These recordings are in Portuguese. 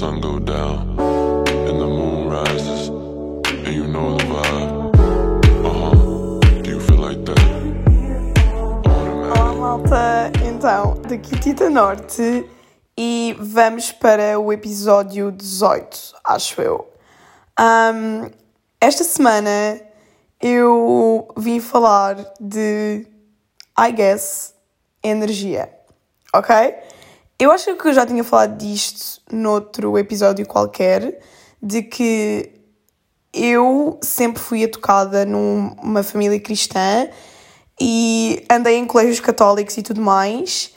sun go down and the moon rises, and you know the vibe. Uh huh. Do you feel like that? Olá, malta! Então, daqui Tita Norte e vamos para o episódio 18, acho eu. Um, esta semana eu vim falar de, I guess, energia, ok? Eu acho que eu já tinha falado disto noutro episódio qualquer, de que eu sempre fui educada numa família cristã e andei em colégios católicos e tudo mais,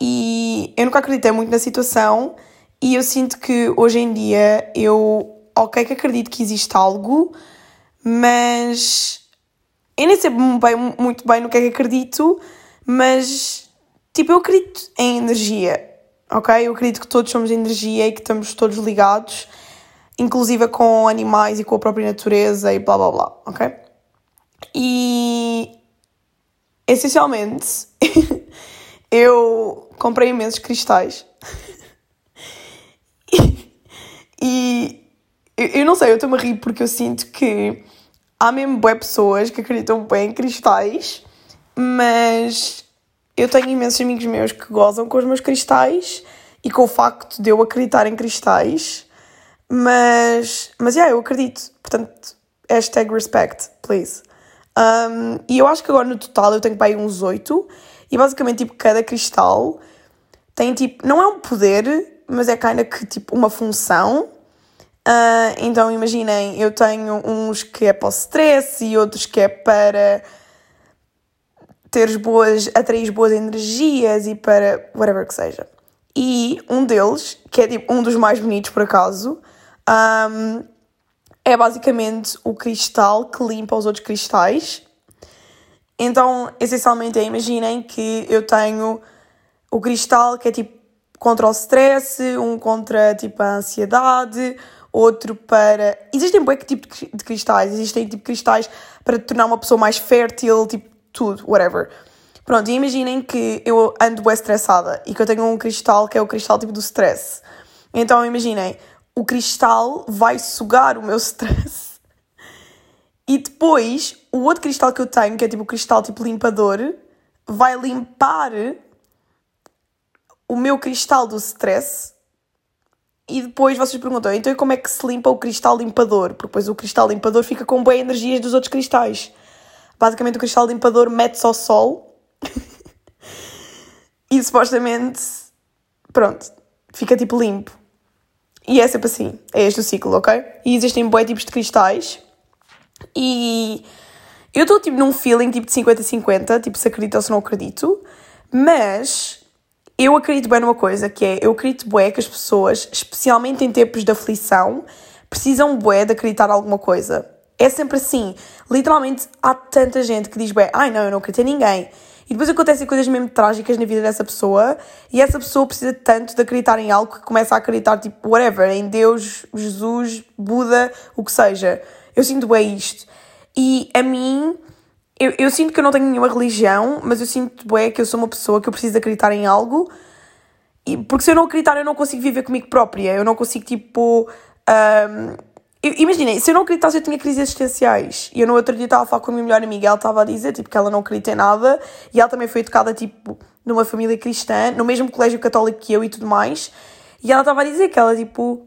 e eu nunca acreditei muito na situação, e eu sinto que hoje em dia eu, ok, que acredito que existe algo, mas eu nem sei bem, muito bem no que é que acredito, mas tipo, eu acredito em energia, ok? Eu acredito que todos somos energia e que estamos todos ligados, inclusive com animais e com a própria natureza e blá blá blá, ok? E essencialmente eu comprei imensos cristais. e, eu não sei, eu estou-me a rir porque eu sinto que há mesmo boas pessoas que acreditam bem em cristais, mas eu tenho imensos amigos meus que gozam com os meus cristais e com o facto de eu acreditar em cristais, mas, mas, yeah, eu acredito. Portanto, hashtag respect, please. Um, e eu acho que agora no total eu tenho para aí uns 8 e basicamente, tipo, cada cristal tem, tipo, não é um poder, mas é kinda que, tipo, uma função. Uh, então, imaginem, eu tenho uns que é para o stress e outros que é para teres boas, atrair boas energias e para whatever que seja. E um deles, que é tipo um dos mais bonitos por acaso, um, é basicamente o cristal que limpa os outros cristais. Então, essencialmente, imaginem que eu tenho o cristal que é tipo contra o stress, um contra tipo a ansiedade, outro para. Existem que tipo de cristais? Existem tipo cristais para tornar uma pessoa mais fértil, tipo tudo, whatever. Pronto, e imaginem que eu ando bem estressada e que eu tenho um cristal que é o cristal tipo do stress. Então imaginem, o cristal vai sugar o meu stress. E depois, o outro cristal que eu tenho, que é tipo o cristal tipo limpador, vai limpar o meu cristal do stress. E depois vocês perguntam, então como é que se limpa o cristal limpador? Porque depois o cristal limpador fica com boas energias dos outros cristais. Basicamente o cristal limpador mete-se ao sol e supostamente, pronto, fica tipo limpo. E é sempre assim, é este o ciclo, ok? E existem bons tipos de cristais e eu estou tipo num feeling tipo de 50-50, tipo se acredito ou se não acredito, mas eu acredito bem numa coisa que é, eu acredito bué que as pessoas, especialmente em tempos de aflição, precisam bué de acreditar em alguma coisa. É sempre assim. Literalmente há tanta gente que diz bem, ai não, eu não acredito em ninguém. E depois acontecem coisas mesmo trágicas na vida dessa pessoa e essa pessoa precisa tanto de acreditar em algo que começa a acreditar, tipo, whatever, em Deus, Jesus, Buda, o que seja. Eu sinto bem isto. E a mim, eu, eu sinto que eu não tenho nenhuma religião, mas eu sinto bem que eu sou uma pessoa que eu preciso acreditar em algo. E, porque se eu não acreditar, eu não consigo viver comigo própria. Eu não consigo, tipo. Um, Imaginem, se eu não acreditasse, eu tinha crises existenciais. E eu no outro dia estava a falar com a minha melhor amiga, ela estava a dizer tipo, que ela não acredita em nada e ela também foi educada tipo, numa família cristã, no mesmo colégio católico que eu e tudo mais. E ela estava a dizer que ela tipo,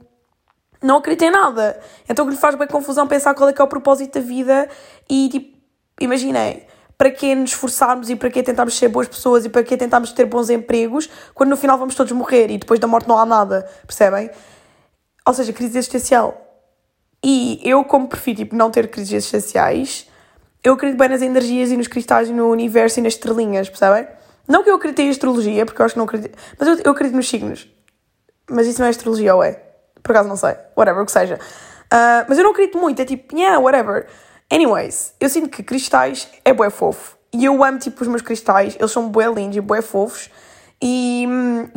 não acredita em nada. Então que lhe faz bem confusão pensar qual é que é o propósito da vida e tipo, imaginei, para que nos esforçarmos e para que tentarmos ser boas pessoas e para que tentarmos ter bons empregos quando no final vamos todos morrer e depois da morte não há nada, percebem? Ou seja, crise existencial. E eu, como prefiro tipo, não ter crises existenciais, eu acredito bem nas energias e nos cristais e no universo e nas estrelinhas, percebem? Não que eu acredite em astrologia, porque eu acho que não acredito. Mas eu, eu acredito nos signos. Mas isso não é astrologia, ou é? Por acaso não sei. Whatever, o que seja. Uh, mas eu não acredito muito, é tipo, yeah, whatever. Anyways, eu sinto que cristais é bué fofo. E eu amo, tipo, os meus cristais. Eles são bué lindos e bué fofos. E,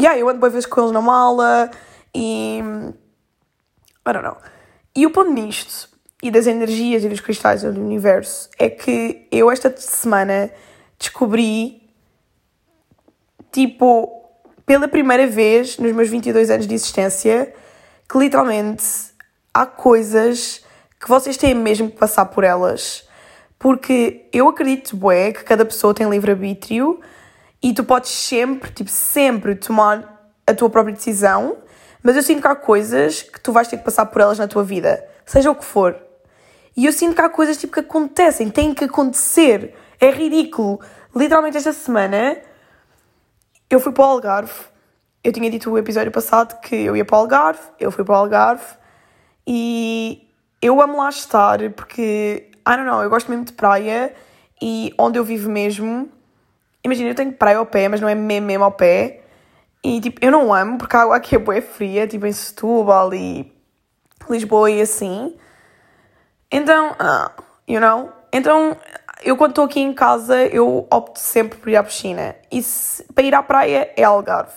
yeah, eu ando bué vezes com eles na mala. E... I don't know. E o ponto nisto, e das energias e dos cristais do universo, é que eu esta semana descobri, tipo, pela primeira vez nos meus 22 anos de existência, que literalmente há coisas que vocês têm mesmo que passar por elas. Porque eu acredito, bué, que cada pessoa tem livre-arbítrio e tu podes sempre, tipo, sempre tomar a tua própria decisão, mas eu sinto que há coisas que tu vais ter que passar por elas na tua vida, seja o que for. E eu sinto que há coisas tipo que acontecem, têm que acontecer. É ridículo. Literalmente esta semana eu fui para o Algarve. Eu tinha dito no episódio passado que eu ia para o Algarve, eu fui para o Algarve e eu amo lá estar porque, I don't know, eu gosto mesmo de praia e onde eu vivo mesmo, imagina, eu tenho praia ao pé, mas não é mesmo, mesmo ao pé. E tipo, eu não amo porque a água aqui é boa fria, tipo em Setúbal e Lisboa e assim. Então, uh, you know? Então, eu quando estou aqui em casa, eu opto sempre por ir à piscina. E se, para ir à praia é Algarve.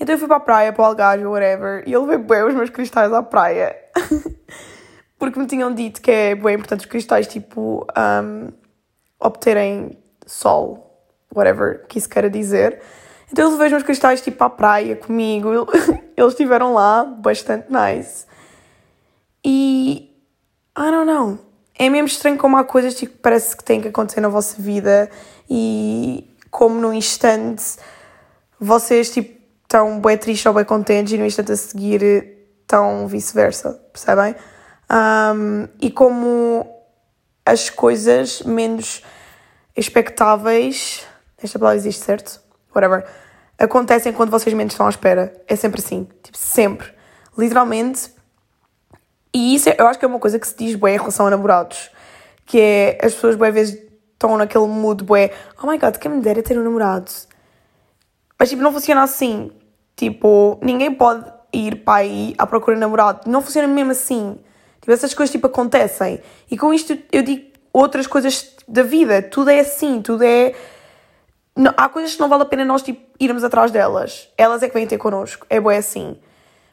Então eu fui para a praia, para o Algarve, whatever, e eu levei bem os meus cristais à praia. Porque me tinham dito que é bem importante os cristais, tipo, um, obterem sol, whatever que isso queira dizer. Então eu levei os meus cristais, tipo, à praia comigo. Eles estiveram lá, bastante nice. E, I don't know, é mesmo estranho como há coisas tipo, que parece que têm que acontecer na vossa vida e como num instante vocês, tipo, estão bem tristes ou bem contentes e no instante a seguir estão vice-versa, percebem? Um, e como as coisas menos expectáveis, esta palavra existe, certo? Whatever. Acontecem quando vocês menos estão à espera. É sempre assim. Tipo, sempre. Literalmente. E isso é, eu acho que é uma coisa que se diz bem em relação a namorados. Que é as pessoas, bem, vezes, estão naquele mood, bué, oh my god, quem me dera ter um namorado. Mas, tipo, não funciona assim. Tipo, ninguém pode ir para aí à procura de namorado. Não funciona mesmo assim. Tipo, essas coisas, tipo, acontecem. E com isto eu digo outras coisas da vida. Tudo é assim, tudo é... Não, há coisas que não vale a pena nós, tipo, irmos atrás delas. Elas é que vêm ter connosco. É bem assim.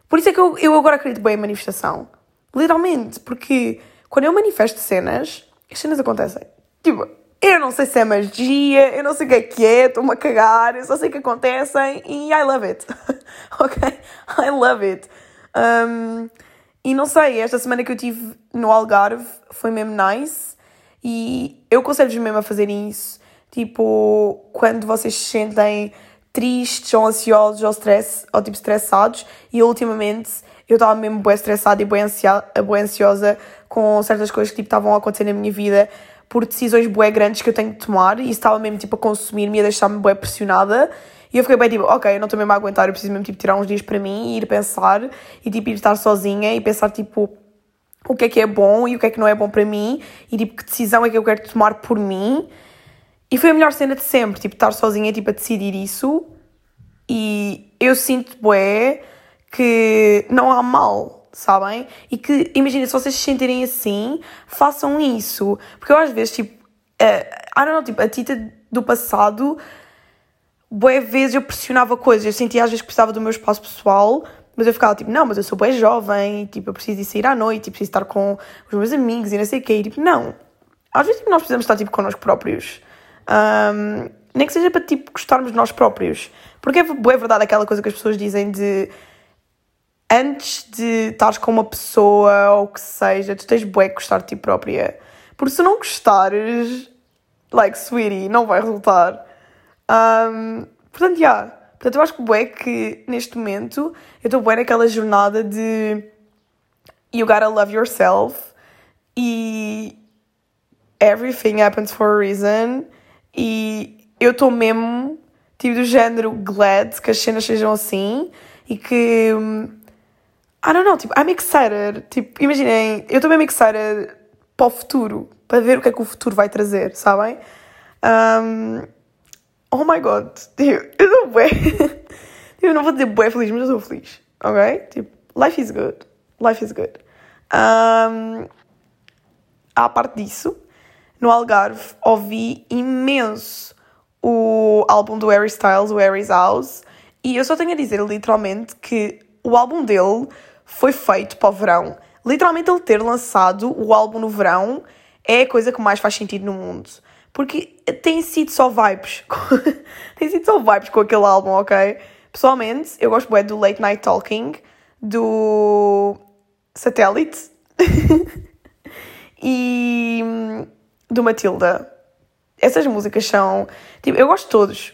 Por isso é que eu, eu agora acredito bem em manifestação. Literalmente. Porque quando eu manifesto cenas, as cenas acontecem. Tipo, eu não sei se é magia, eu não sei o que é que é, estou-me a cagar, eu só sei que acontecem e I love it. ok? I love it. Um, e não sei, esta semana que eu tive no Algarve foi mesmo nice e eu aconselho-vos mesmo a fazerem isso. Tipo, quando vocês se sentem tristes ou ansiosos ou, stress, ou tipo estressados e ultimamente eu estava mesmo bem estressada e bem, ansia, bem ansiosa com certas coisas que tipo, estavam a acontecer na minha vida por decisões bué grandes que eu tenho de tomar e isso estava mesmo tipo a consumir-me e a deixar-me bué pressionada. E eu fiquei bem tipo, ok, eu não estou mesmo a aguentar, eu preciso mesmo tipo tirar uns dias para mim e ir pensar e tipo ir estar sozinha e pensar tipo o que é que é bom e o que é que não é bom para mim e tipo que decisão é que eu quero tomar por mim e foi a melhor cena de sempre, tipo estar sozinha tipo a decidir isso e eu sinto bué que não há mal sabem? E que, imagina, se vocês se sentirem assim, façam isso. Porque eu às vezes, tipo, uh, I don't know, tipo, a Tita do passado, boas vezes eu pressionava coisas, eu sentia às vezes que precisava do meu espaço pessoal, mas eu ficava tipo, não, mas eu sou bem jovem, tipo, eu preciso de sair à noite, preciso estar com os meus amigos e não sei o quê. E tipo, não. Às vezes tipo, nós precisamos estar tipo connosco próprios. Um, nem que seja para tipo gostarmos de nós próprios. Porque é, verdade aquela coisa que as pessoas dizem de antes de estares com uma pessoa ou o que seja, tu tens bué que gostar de ti própria. Porque se não gostares, like, sweetie, não vai resultar. Um, portanto, já. Yeah. Portanto, eu acho que bué que neste momento eu estou bué naquela jornada de you gotta love yourself e everything happens for a reason e eu estou mesmo tipo do género glad que as cenas sejam assim e que I don't know, tipo, I'm excited. Tipo, imaginem, eu estou mesmo excited para o futuro, para ver o que é que o futuro vai trazer, sabem? Um, oh my god, tipo, eu estou bué. eu não vou dizer bué feliz, mas eu estou feliz, ok? Tipo, life is good. Life is good. Um, à parte disso, no Algarve ouvi imenso o álbum do Harry Styles, o Harry's House, e eu só tenho a dizer literalmente que o álbum dele foi feito para o verão. Literalmente, ele ter lançado o álbum no verão é a coisa que mais faz sentido no mundo. Porque tem sido só vibes. tem sido só vibes com aquele álbum, ok? Pessoalmente, eu gosto bem do Late Night Talking do Satélite e hum, do Matilda. Essas músicas são. Tipo, eu gosto de todos,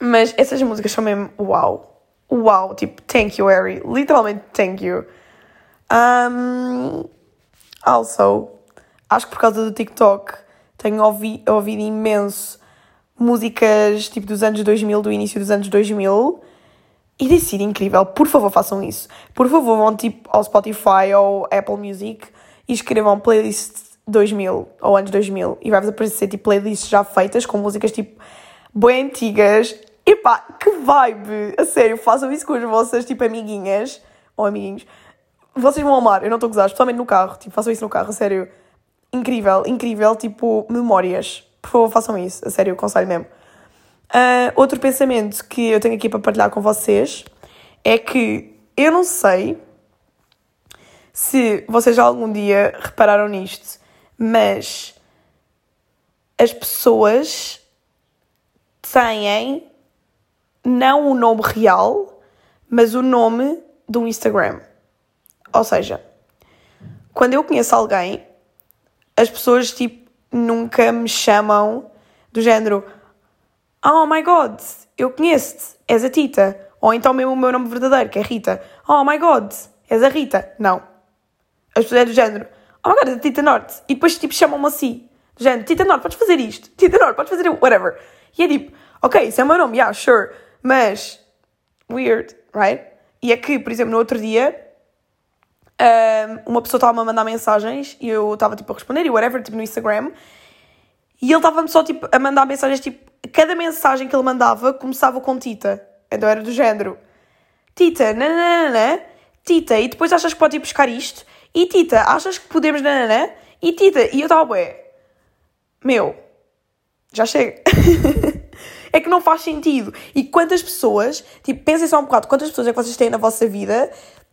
mas essas músicas são mesmo uau. Uau, tipo, thank you, Harry. Literalmente, thank you. Um, also, acho que por causa do TikTok tenho ouvi, ouvido imenso músicas tipo dos anos 2000, do início dos anos 2000 e tem sido incrível. Por favor, façam isso. Por favor, vão tipo ao Spotify ou Apple Music e escrevam playlist 2000 ou anos 2000 e vai-vos aparecer tipo playlists já feitas com músicas tipo bem antigas. Epá, que vibe! A sério, façam isso com as vossas tipo amiguinhas ou amiguinhos. Vocês vão amar, eu não estou a gozar, especialmente no carro. Tipo, façam isso no carro, a sério. Incrível, incrível, tipo, memórias. Por favor, façam isso, a sério, eu aconselho mesmo. Uh, outro pensamento que eu tenho aqui para partilhar com vocês é que eu não sei se vocês já algum dia repararam nisto, mas as pessoas têm não o nome real, mas o nome do Instagram. Ou seja, quando eu conheço alguém, as pessoas tipo nunca me chamam do género Oh my god, eu conheço-te, és a Tita. Ou então mesmo o meu nome verdadeiro, que é Rita. Oh my god, és a Rita. Não. As pessoas é do género Oh my god, Tita Norte. E depois tipo chamam-me assim. Género, Tita Norte, podes fazer isto. Tita Norte, podes fazer whatever. E é tipo, ok, isso é o meu nome, yeah, sure. Mas, weird, right? E é que, por exemplo, no outro dia, um, uma pessoa estava-me a mandar mensagens e eu estava tipo a responder e whatever, tipo no Instagram. E ele estava-me só tipo a mandar mensagens tipo. Cada mensagem que ele mandava começava com Tita. Então era do género. Tita, nananana, Tita, e depois achas que pode ir buscar isto? E Tita, achas que podemos nananã? E Tita, e eu estava, ué, meu, já chega. é que não faz sentido. E quantas pessoas, tipo, pensem só um bocado, quantas pessoas é que vocês têm na vossa vida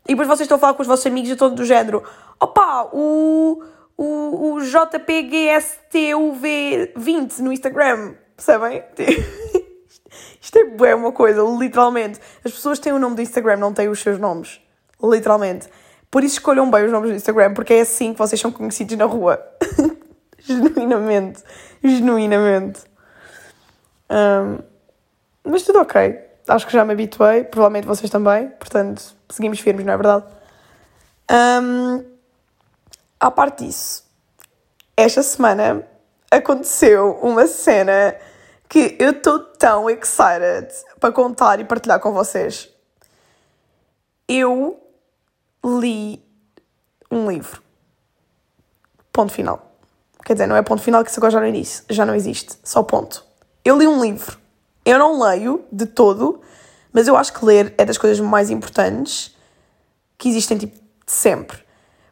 e depois vocês estão a falar com os vossos amigos e todo do género, opá, o, o, o JPGSTUV20 no Instagram, percebem? Isto é bué uma coisa, literalmente. As pessoas têm o nome do Instagram, não têm os seus nomes. Literalmente. Por isso escolham bem os nomes do Instagram, porque é assim que vocês são conhecidos na rua. genuinamente. Genuinamente. Um, mas tudo ok. Acho que já me habituei, provavelmente vocês também. Portanto, seguimos firmes, não é verdade? Um, à parte disso, esta semana aconteceu uma cena que eu estou tão excited para contar e partilhar com vocês. Eu li um livro. Ponto final. Quer dizer, não é ponto final que isso agora já não existe, já não existe, só ponto. Eu li um livro. Eu não leio de todo, mas eu acho que ler é das coisas mais importantes que existem tipo sempre.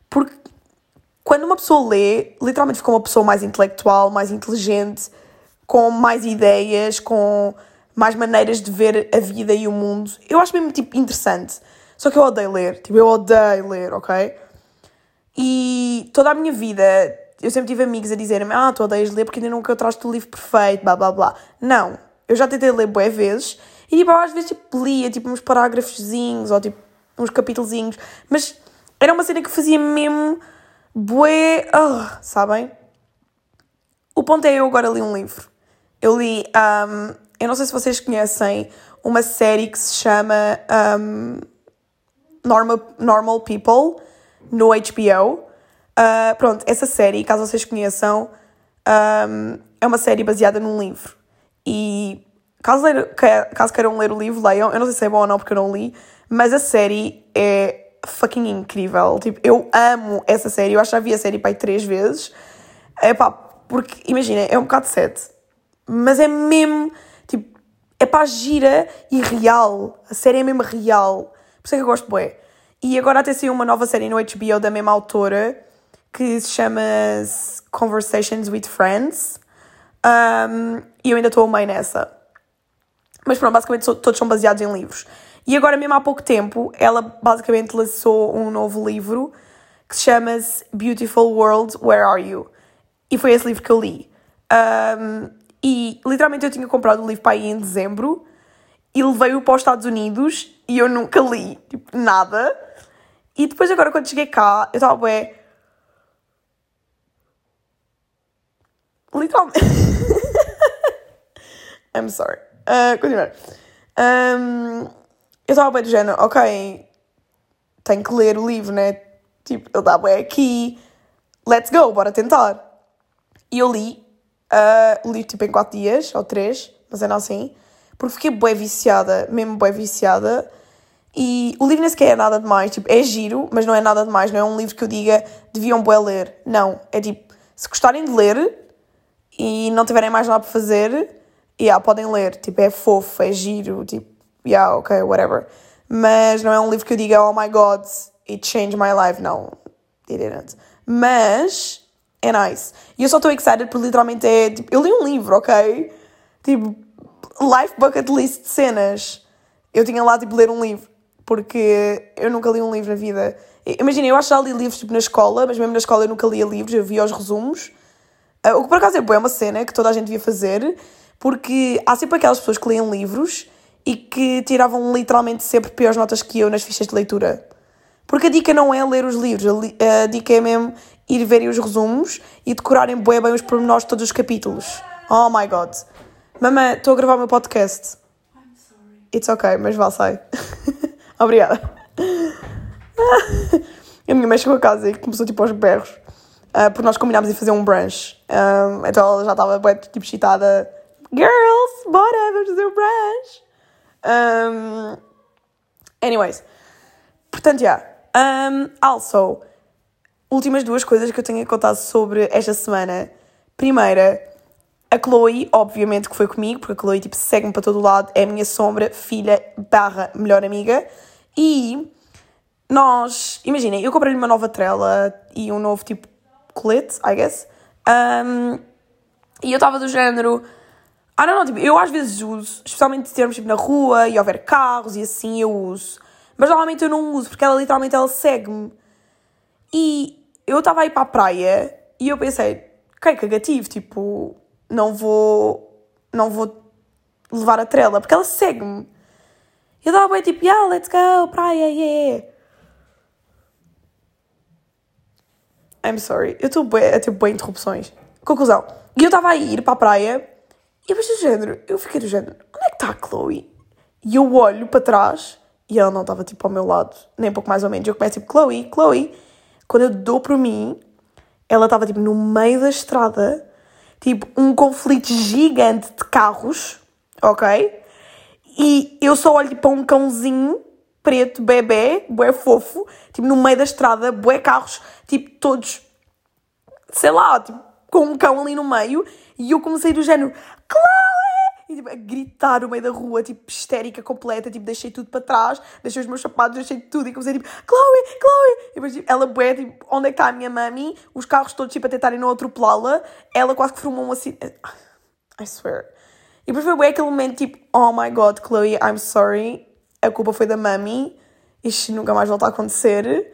Porque quando uma pessoa lê, literalmente fica uma pessoa mais intelectual, mais inteligente, com mais ideias, com mais maneiras de ver a vida e o mundo. Eu acho mesmo tipo interessante. Só que eu odeio ler, tipo, eu odeio ler, ok? E toda a minha vida eu sempre tive amigos a dizerem-me: Ah, tu odeias ler porque ainda nunca trouxe o livro perfeito, blá blá blá. Não, eu já tentei ler boé vezes e tipo, às vezes tipo, lia tipo, uns parágrafozinhos ou tipo uns capítulozinhos, mas era uma cena que fazia mesmo bué, oh, sabem? O ponto é eu agora li um livro. Eu li, um, eu não sei se vocês conhecem uma série que se chama um, Normal, Normal People no HBO. Uh, pronto, essa série, caso vocês conheçam, um, é uma série baseada num livro. E caso, ler, caso queiram ler o livro, leiam. Eu não sei se é bom ou não porque eu não li, mas a série é fucking incrível. Tipo, eu amo essa série. Eu acho que já vi a série pai três vezes. É pá, porque imagina, é um bocado sete, mas é mesmo tipo, é pá, gira e real. A série é mesmo real. Por isso é que eu gosto bué. E agora até saiu uma nova série no HBO da mesma autora que se chama Conversations with Friends. Um, e eu ainda estou meio nessa. Mas pronto, basicamente todos são baseados em livros. E agora, mesmo há pouco tempo, ela basicamente lançou um novo livro que se chama Beautiful World, Where Are You? E foi esse livro que eu li. Um, e literalmente eu tinha comprado o livro para ir em dezembro e levei-o para os Estados Unidos e eu nunca li, tipo, nada. E depois agora quando cheguei cá, eu estava bué... Literalmente... I'm sorry. Uh, continuar. Um, eu estava bem do género, ok, tenho que ler o livro, né? Tipo, ele dá bem aqui, let's go, bora tentar. E eu li, uh, li tipo em 4 dias, ou 3, mas é não assim, porque fiquei bem viciada, mesmo bem viciada. E o livro nem sequer é nada demais, tipo, é giro, mas não é nada demais, não é um livro que eu diga deviam bem ler. Não, é tipo, se gostarem de ler e não tiverem mais nada para fazer, yeah, podem ler, tipo, é fofo, é giro, tipo, yeah, ok, whatever. Mas não é um livro que eu diga, oh my god, it changed my life. Não, it didn't. Mas é nice. E eu só estou excited porque literalmente é, tipo, eu li um livro, ok? Tipo, life bucket list de cenas. Eu tinha lá, tipo, ler um livro porque eu nunca li um livro na vida. Imagina, eu acho que já li livros tipo, na escola, mas mesmo na escola eu nunca lia livros, eu via os resumos. Uh, o que por acaso é boa, é uma cena que toda a gente devia fazer, porque há sempre aquelas pessoas que leem livros e que tiravam literalmente sempre piores notas que eu nas fichas de leitura. Porque a dica não é ler os livros, a dica é mesmo ir verem os resumos e decorarem bem, bem os pormenores de todos os capítulos. Oh my god. Mamãe, estou a gravar o meu podcast. I'm sorry. It's ok, mas vá, sai. Obrigada. a minha mãe chegou a casa e começou tipo aos berros. Uh, porque nós combinámos de fazer um brunch. Um, então ela já estava bem tipo excitada. Girls, bora, vamos fazer um brunch. Um, anyways. Portanto, já. Yeah. Um, also, últimas duas coisas que eu tenho a contar sobre esta semana. Primeira, a Chloe, obviamente que foi comigo, porque a Chloe tipo, segue-me para todo lado, é a minha sombra, filha barra melhor amiga. E nós, imaginem, eu comprei-lhe uma nova trela e um novo tipo colete, I guess. Um, e eu estava do género. Ah, não, não, tipo, eu às vezes uso, especialmente se estivermos tipo, na rua e houver carros e assim, eu uso. Mas normalmente eu não uso, porque ela literalmente ela segue-me. E eu estava aí para a praia e eu pensei, ok, cagativo, tipo, não vou, não vou levar a trela, porque ela segue-me. Eu estava bem tipo, yeah, let's go, praia, yeah. I'm sorry, eu estou a ter bem interrupções. Conclusão, e eu estava a ir para a praia e depois do género, eu fiquei do género, onde é que está a Chloe? E eu olho para trás e ela não estava tipo ao meu lado, nem um pouco mais ou menos. Eu começo tipo, Chloe, Chloe. Quando eu dou para mim, ela estava tipo no meio da estrada, tipo um conflito gigante de carros, ok? E eu só olho tipo, para um cãozinho preto, bebê, bué fofo, tipo no meio da estrada, bué carros, tipo todos, sei lá, tipo, com um cão ali no meio, e eu comecei do género, Chloe! E tipo, a gritar no meio da rua, tipo, histérica completa, tipo, deixei tudo para trás, deixei os meus sapatos, deixei tudo, e comecei tipo, Chloe, Chloe! E depois, tipo, ela bué, tipo, onde é que está a minha mami? Os carros todos, tipo, a tentarem não atropelá-la, ela quase que formou um acidente. I swear. E depois foi bem aquele momento tipo, oh my god, Chloe, I'm sorry, a culpa foi da mami, isto nunca mais volta a acontecer.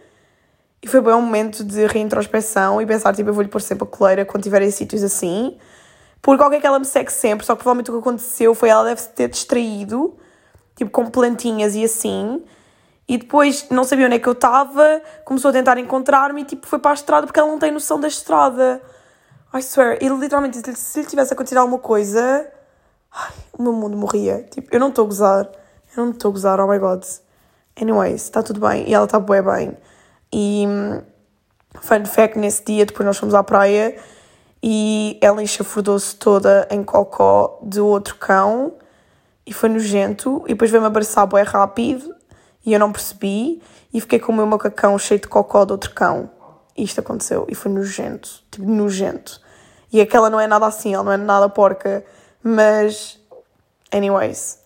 E foi bem um momento de reintrospeção e pensar, tipo, eu vou-lhe pôr sempre a coleira quando tiver em sítios assim. Porque alguém que ela me segue sempre, só que provavelmente o que aconteceu foi ela deve ter distraído, tipo, com plantinhas e assim. E depois não sabia onde é que eu estava, começou a tentar encontrar-me e tipo, foi para a estrada porque ela não tem noção da estrada. I swear, e literalmente, se lhe tivesse acontecido alguma coisa, ai, o meu mundo morria. Tipo, eu não estou a gozar. Eu não estou a gozar, oh my god. Anyways, está tudo bem. E ela está bem bem. E fun fact, nesse dia, depois nós fomos à praia e ela enxafurdou-se toda em cocó de outro cão e foi nojento. E depois veio-me abraçar bem rápido e eu não percebi. E fiquei com o meu macacão cheio de cocó de outro cão. E isto aconteceu. E foi nojento. Tipo, nojento. E aquela não é nada assim, ela não é nada porca. Mas, anyways.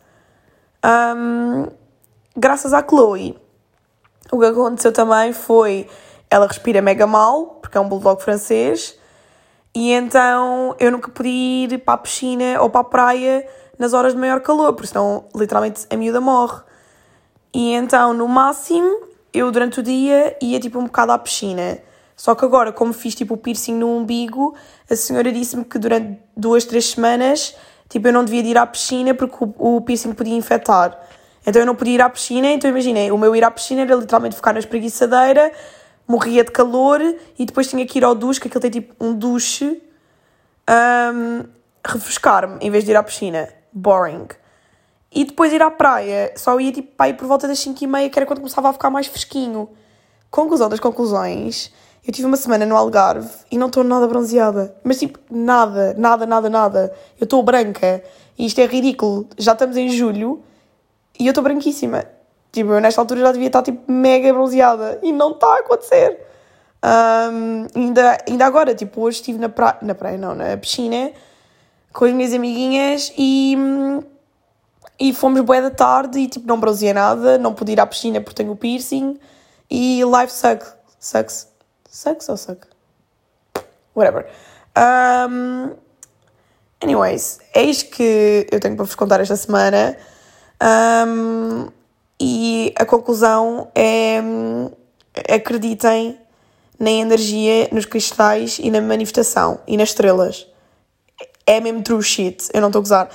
Um, graças à Chloe, o que aconteceu também foi ela respira mega mal, porque é um bulldog francês, e então eu nunca podia ir para a piscina ou para a praia nas horas de maior calor, porque senão literalmente a miúda morre. E então, no máximo, eu durante o dia ia tipo um bocado à piscina. Só que agora, como fiz tipo o piercing no umbigo, a senhora disse-me que durante duas, três semanas, tipo, eu não devia ir à piscina porque o, o piercing podia infectar. Então eu não podia ir à piscina, então imaginei, o meu ir à piscina era literalmente ficar na espreguiçadeira, morria de calor e depois tinha que ir ao duche, que aquilo tem tipo um duche, um, refrescar-me em vez de ir à piscina. Boring. E depois ir à praia, só ia tipo para ir por volta das 5 e meia, que era quando começava a ficar mais fresquinho. Conclusão das conclusões, eu tive uma semana no Algarve e não estou nada bronzeada. Mas tipo, nada, nada, nada, nada. Eu estou branca e isto é ridículo. Já estamos em julho e eu estou branquíssima. Tipo, eu nesta altura já devia estar tipo mega bronzeada e não está a acontecer. Um, ainda, ainda agora, tipo, hoje estive na praia, na praia não, na piscina com as minhas amiguinhas e, e fomos bué da tarde e tipo não bronzeei nada, não pude ir à piscina porque tenho o piercing e life suck, sucks, sucks ou suck? Whatever. Um, anyways, eis que eu tenho para vos contar esta semana um, e a conclusão é acreditem na energia, nos cristais e na manifestação e nas estrelas é mesmo true shit, eu não estou a gozar.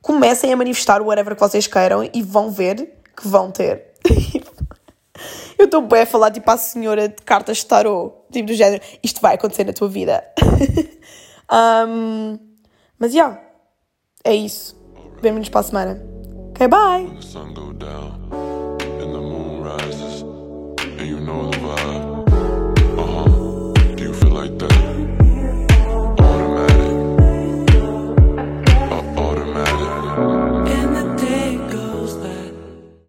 Comecem a manifestar o whatever que vocês queiram e vão ver que vão ter. eu estou bem a falar tipo à senhora de cartas de tarot, tipo do género, isto vai acontecer na tua vida. um, mas já, yeah, é isso. Bem-vindos para a semana. Ok, bye!